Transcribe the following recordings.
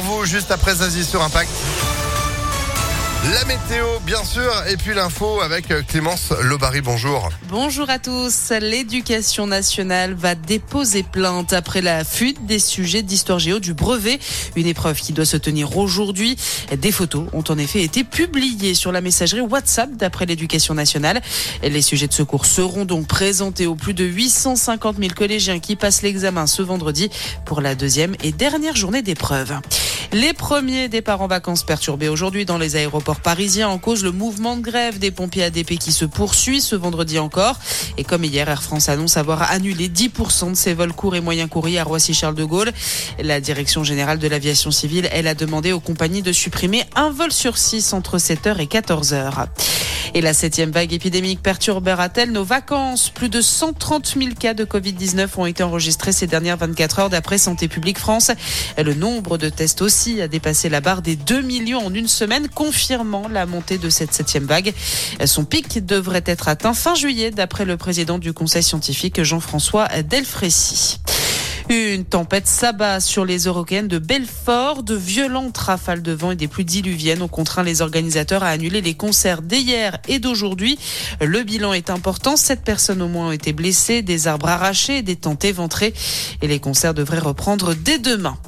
pour vous juste après Zazie sur Impact. La météo, bien sûr, et puis l'info avec Clémence Lobary. Bonjour. Bonjour à tous. L'éducation nationale va déposer plainte après la fuite des sujets d'histoire géo du brevet. Une épreuve qui doit se tenir aujourd'hui. Des photos ont en effet été publiées sur la messagerie WhatsApp d'après l'éducation nationale. Les sujets de secours seront donc présentés aux plus de 850 000 collégiens qui passent l'examen ce vendredi pour la deuxième et dernière journée d'épreuve. Les premiers départs en vacances perturbés aujourd'hui dans les aéroports parisiens en cause le mouvement de grève des pompiers ADP qui se poursuit ce vendredi encore. Et comme hier, Air France annonce avoir annulé 10% de ses vols courts et moyens courriers à Roissy-Charles de Gaulle. La direction générale de l'aviation civile, elle a demandé aux compagnies de supprimer un vol sur 6 entre 7h et 14h. Et la septième vague épidémique perturbera-t-elle nos vacances? Plus de 130 000 cas de Covid-19 ont été enregistrés ces dernières 24 heures d'après Santé publique France. Le nombre de tests aussi a dépassé la barre des 2 millions en une semaine, confirmant la montée de cette septième vague. Son pic devrait être atteint fin juillet, d'après le président du conseil scientifique Jean-François Delfrécy. Une tempête s'abat sur les Européennes de Belfort. De violentes rafales de vent et des pluies diluviennes ont contraint les organisateurs à annuler les concerts d'hier et d'aujourd'hui. Le bilan est important. Sept personnes au moins ont été blessées, des arbres arrachés, des tentes éventrées. Et les concerts devraient reprendre dès demain.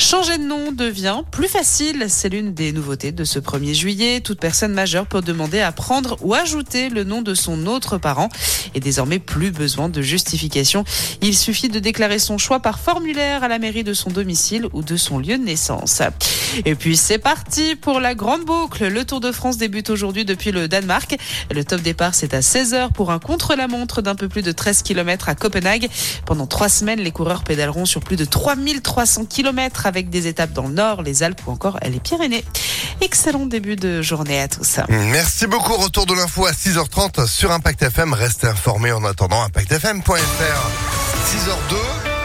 Changer de nom devient plus facile. C'est l'une des nouveautés de ce 1er juillet. Toute personne majeure peut demander à prendre ou ajouter le nom de son autre parent et désormais plus besoin de justification. Il suffit de déclarer son choix par formulaire à la mairie de son domicile ou de son lieu de naissance. Et puis c'est parti pour la grande boucle. Le Tour de France débute aujourd'hui depuis le Danemark. Le top départ c'est à 16h pour un contre-la-montre d'un peu plus de 13 km à Copenhague. Pendant trois semaines, les coureurs pédaleront sur plus de 3300 km avec des étapes dans le nord, les Alpes ou encore les Pyrénées. Excellent début de journée à tous. Merci beaucoup. Retour de l'info à 6h30 sur Impact FM. Restez informés en attendant impactfm.fr. 6h02.